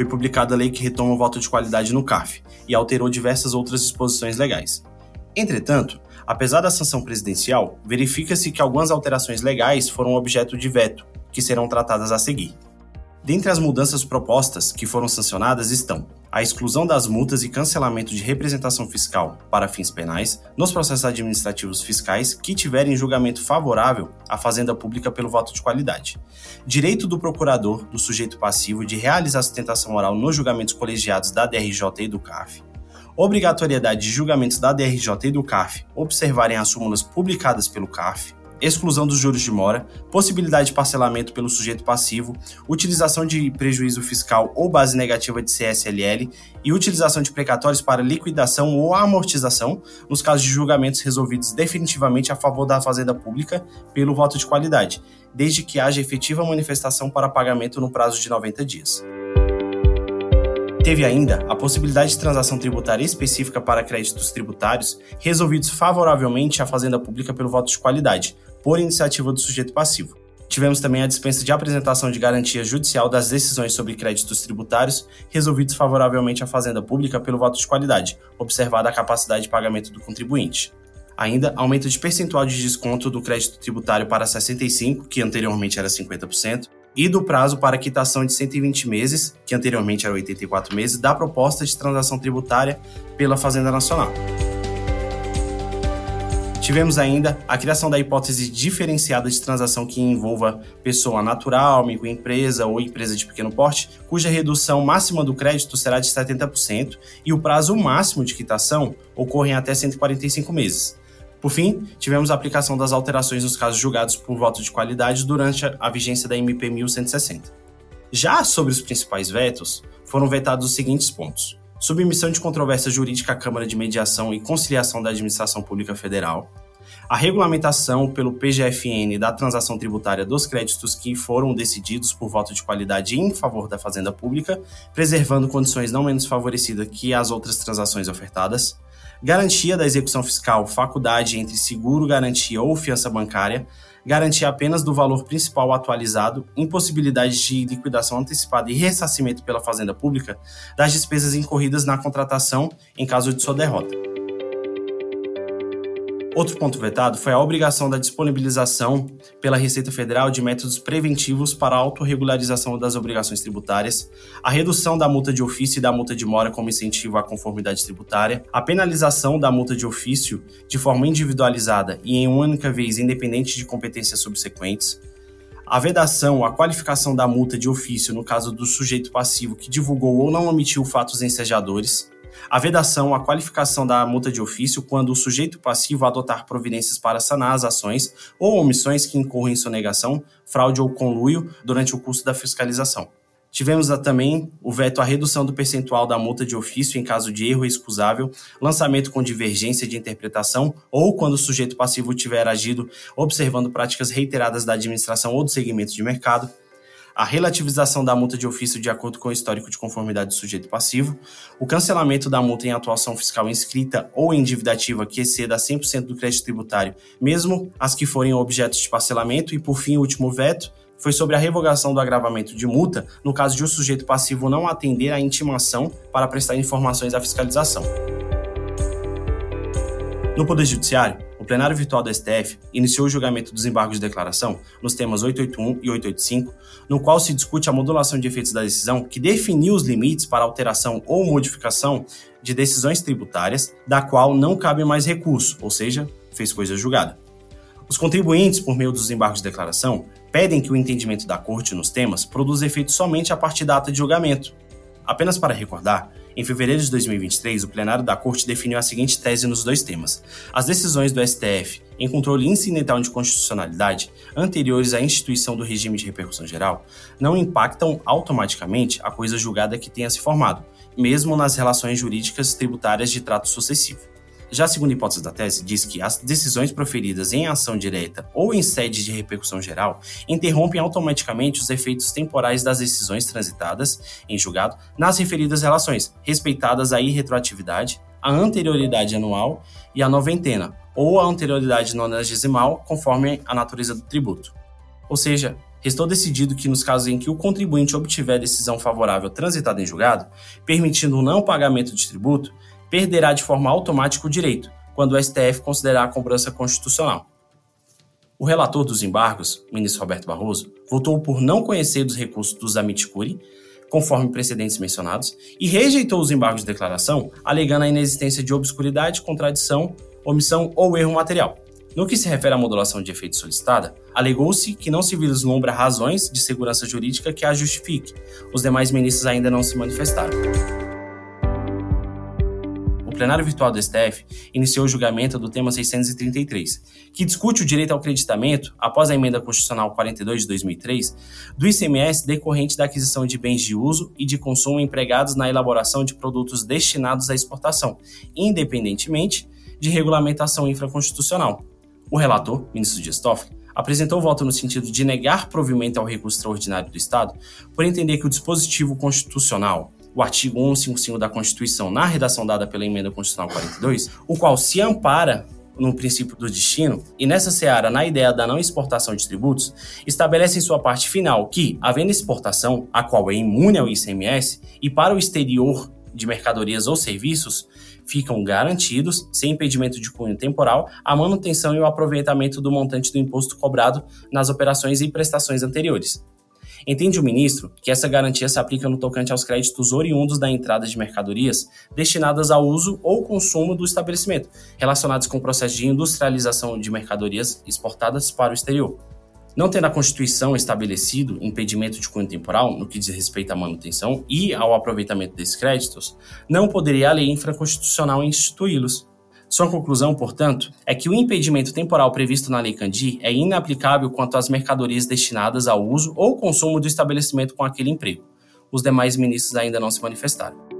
foi publicada a lei que retoma o voto de qualidade no CAF e alterou diversas outras disposições legais. Entretanto, apesar da sanção presidencial, verifica-se que algumas alterações legais foram objeto de veto, que serão tratadas a seguir. Dentre as mudanças propostas que foram sancionadas estão a exclusão das multas e cancelamento de representação fiscal para fins penais nos processos administrativos fiscais que tiverem julgamento favorável à Fazenda Pública pelo voto de qualidade, direito do procurador do sujeito passivo de realizar sustentação oral nos julgamentos colegiados da DRJ e do CAF, obrigatoriedade de julgamentos da DRJ e do CAF observarem as súmulas publicadas pelo CAF, exclusão dos juros de mora, possibilidade de parcelamento pelo sujeito passivo, utilização de prejuízo fiscal ou base negativa de CSLL e utilização de precatórios para liquidação ou amortização nos casos de julgamentos resolvidos definitivamente a favor da fazenda pública pelo voto de qualidade, desde que haja efetiva manifestação para pagamento no prazo de 90 dias. Teve ainda a possibilidade de transação tributária específica para créditos tributários resolvidos favoravelmente à Fazenda Pública pelo voto de qualidade, por iniciativa do sujeito passivo. Tivemos também a dispensa de apresentação de garantia judicial das decisões sobre créditos tributários resolvidos favoravelmente à Fazenda Pública pelo voto de qualidade, observada a capacidade de pagamento do contribuinte. Ainda, aumento de percentual de desconto do crédito tributário para 65%, que anteriormente era 50%, e do prazo para quitação de 120 meses, que anteriormente era 84 meses, da proposta de transação tributária pela Fazenda Nacional. Tivemos ainda a criação da hipótese diferenciada de transação que envolva pessoa natural, microempresa ou empresa de pequeno porte, cuja redução máxima do crédito será de 70% e o prazo máximo de quitação ocorre em até 145 meses. Por fim, tivemos a aplicação das alterações nos casos julgados por voto de qualidade durante a vigência da MP 1160. Já sobre os principais vetos, foram vetados os seguintes pontos: submissão de controvérsia jurídica à Câmara de Mediação e Conciliação da Administração Pública Federal, a regulamentação pelo PGFN da transação tributária dos créditos que foram decididos por voto de qualidade em favor da Fazenda Pública, preservando condições não menos favorecidas que as outras transações ofertadas, garantia da execução fiscal, faculdade entre seguro, garantia ou fiança bancária, garantia apenas do valor principal atualizado, impossibilidade de liquidação antecipada e ressarcimento pela Fazenda Pública das despesas incorridas na contratação em caso de sua derrota. Outro ponto vetado foi a obrigação da disponibilização pela Receita Federal de métodos preventivos para a autorregularização das obrigações tributárias, a redução da multa de ofício e da multa de mora como incentivo à conformidade tributária, a penalização da multa de ofício de forma individualizada e em única vez independente de competências subsequentes, a vedação, a qualificação da multa de ofício no caso do sujeito passivo que divulgou ou não omitiu fatos ensejadores, a vedação, a qualificação da multa de ofício quando o sujeito passivo adotar providências para sanar as ações ou omissões que incorrem em sonegação, fraude ou conluio durante o curso da fiscalização. Tivemos também o veto à redução do percentual da multa de ofício em caso de erro excusável, lançamento com divergência de interpretação ou quando o sujeito passivo tiver agido observando práticas reiteradas da administração ou do segmento de mercado, a relativização da multa de ofício de acordo com o histórico de conformidade do sujeito passivo, o cancelamento da multa em atuação fiscal inscrita ou em dívida ativa que exceda 100% do crédito tributário, mesmo as que forem objetos de parcelamento, e por fim, o último veto, foi sobre a revogação do agravamento de multa no caso de o sujeito passivo não atender à intimação para prestar informações à fiscalização. No Poder Judiciário, o plenário virtual do STF iniciou o julgamento dos embargos de declaração nos temas 881 e 885, no qual se discute a modulação de efeitos da decisão que definiu os limites para alteração ou modificação de decisões tributárias, da qual não cabe mais recurso, ou seja, fez coisa julgada. Os contribuintes, por meio dos embargos de declaração, pedem que o entendimento da Corte nos temas produza efeito somente a partir da ata de julgamento. Apenas para recordar, em fevereiro de 2023, o plenário da Corte definiu a seguinte tese nos dois temas. As decisões do STF em controle incidental de constitucionalidade anteriores à instituição do regime de repercussão geral não impactam automaticamente a coisa julgada que tenha se formado, mesmo nas relações jurídicas tributárias de trato sucessivo. Já a segunda hipótese da tese diz que as decisões proferidas em ação direta ou em sede de repercussão geral interrompem automaticamente os efeitos temporais das decisões transitadas em julgado nas referidas relações, respeitadas a irretroatividade, a anterioridade anual e a noventena, ou a anterioridade nonagesimal, conforme a natureza do tributo. Ou seja, restou decidido que nos casos em que o contribuinte obtiver decisão favorável transitada em julgado, permitindo o não pagamento de tributo, perderá de forma automática o direito, quando o STF considerar a cobrança constitucional. O relator dos embargos, ministro Roberto Barroso, votou por não conhecer dos recursos dos Amiticuri, conforme precedentes mencionados, e rejeitou os embargos de declaração, alegando a inexistência de obscuridade, contradição, omissão ou erro material. No que se refere à modulação de efeito solicitada, alegou-se que não se vislumbra razões de segurança jurídica que a justifique. Os demais ministros ainda não se manifestaram. O plenário virtual do STF iniciou o julgamento do tema 633, que discute o direito ao creditamento, após a emenda constitucional 42 de 2003, do ICMS decorrente da aquisição de bens de uso e de consumo empregados na elaboração de produtos destinados à exportação, independentemente de regulamentação infraconstitucional. O relator, ministro Dias Toffoli, apresentou voto no sentido de negar provimento ao recurso extraordinário do Estado por entender que o dispositivo constitucional, o artigo 155 da Constituição, na redação dada pela emenda constitucional 42, o qual se ampara no princípio do destino, e nessa seara, na ideia da não exportação de tributos, estabelece em sua parte final que, havendo exportação, a qual é imune ao ICMS, e para o exterior de mercadorias ou serviços, ficam garantidos, sem impedimento de cunho temporal, a manutenção e o aproveitamento do montante do imposto cobrado nas operações e prestações anteriores. Entende o ministro que essa garantia se aplica no tocante aos créditos oriundos da entrada de mercadorias destinadas ao uso ou consumo do estabelecimento, relacionados com o processo de industrialização de mercadorias exportadas para o exterior. Não tendo a Constituição estabelecido impedimento de cunho temporal no que diz respeito à manutenção e ao aproveitamento desses créditos, não poderia a lei infraconstitucional instituí-los. Sua conclusão, portanto, é que o impedimento temporal previsto na Lei Candir é inaplicável quanto às mercadorias destinadas ao uso ou consumo do estabelecimento com aquele emprego. Os demais ministros ainda não se manifestaram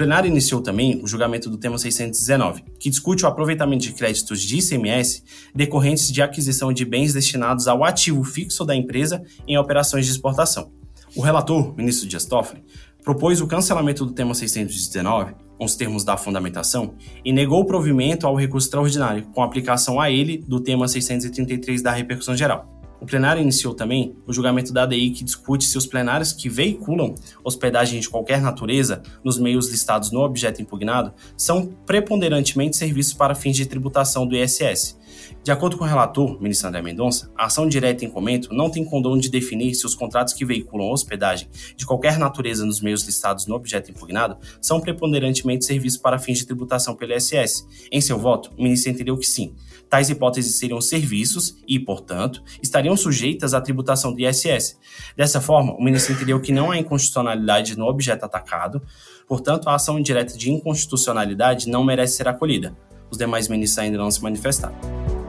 plenário iniciou também o julgamento do tema 619, que discute o aproveitamento de créditos de ICMS decorrentes de aquisição de bens destinados ao ativo fixo da empresa em operações de exportação. O relator, ministro Dias Toffoli, propôs o cancelamento do tema 619, com os termos da fundamentação, e negou o provimento ao recurso extraordinário, com aplicação a ele do tema 633 da repercussão geral. O plenário iniciou também o julgamento da ADI que discute se os plenários que veiculam hospedagem de qualquer natureza nos meios listados no objeto impugnado são preponderantemente serviços para fins de tributação do ISS, de acordo com o relator, ministro André Mendonça, a ação direta em comento não tem condão de definir se os contratos que veiculam hospedagem de qualquer natureza nos meios listados no objeto impugnado são preponderantemente serviços para fins de tributação pelo ISS. Em seu voto, o ministro entendeu que sim, tais hipóteses seriam serviços e, portanto, estariam sujeitas à tributação do ISS. Dessa forma, o ministro entendeu que não há inconstitucionalidade no objeto atacado, portanto, a ação direta de inconstitucionalidade não merece ser acolhida. Os demais ministros ainda não se manifestaram.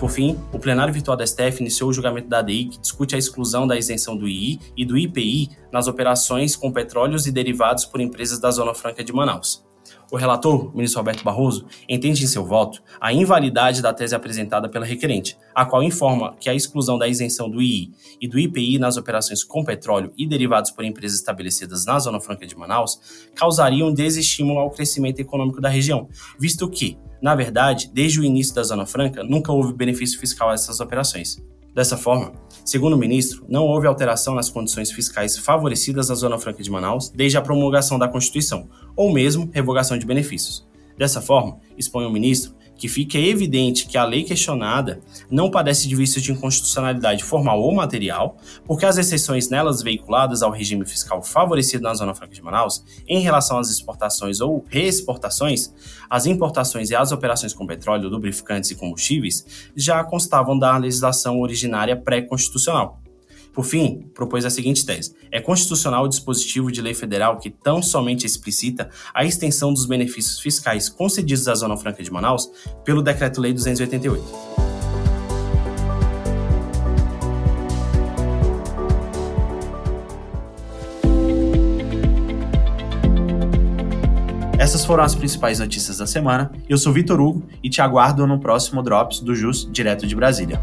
Por fim, o plenário virtual da STF iniciou o julgamento da ADI, que discute a exclusão da isenção do II e do IPI nas operações com petróleos e derivados por empresas da Zona Franca de Manaus. O relator, ministro Roberto Barroso, entende em seu voto a invalidade da tese apresentada pela requerente, a qual informa que a exclusão da isenção do II e do IPI nas operações com petróleo e derivados por empresas estabelecidas na Zona Franca de Manaus causaria um desestímulo ao crescimento econômico da região, visto que, na verdade, desde o início da Zona Franca, nunca houve benefício fiscal a essas operações. Dessa forma, segundo o ministro, não houve alteração nas condições fiscais favorecidas na Zona Franca de Manaus desde a promulgação da Constituição, ou mesmo revogação de benefícios. Dessa forma, expõe o ministro que fica evidente que a lei questionada não padece de vícios de inconstitucionalidade formal ou material, porque as exceções nelas veiculadas ao regime fiscal favorecido na Zona Franca de Manaus, em relação às exportações ou reexportações, as importações e as operações com petróleo, lubrificantes e combustíveis, já constavam da legislação originária pré-constitucional. Por fim, propôs a seguinte tese: é constitucional o dispositivo de lei federal que tão somente explicita a extensão dos benefícios fiscais concedidos à Zona Franca de Manaus pelo Decreto-Lei 288. Essas foram as principais notícias da semana. Eu sou Vitor Hugo e te aguardo no próximo Drops do JUS, direto de Brasília.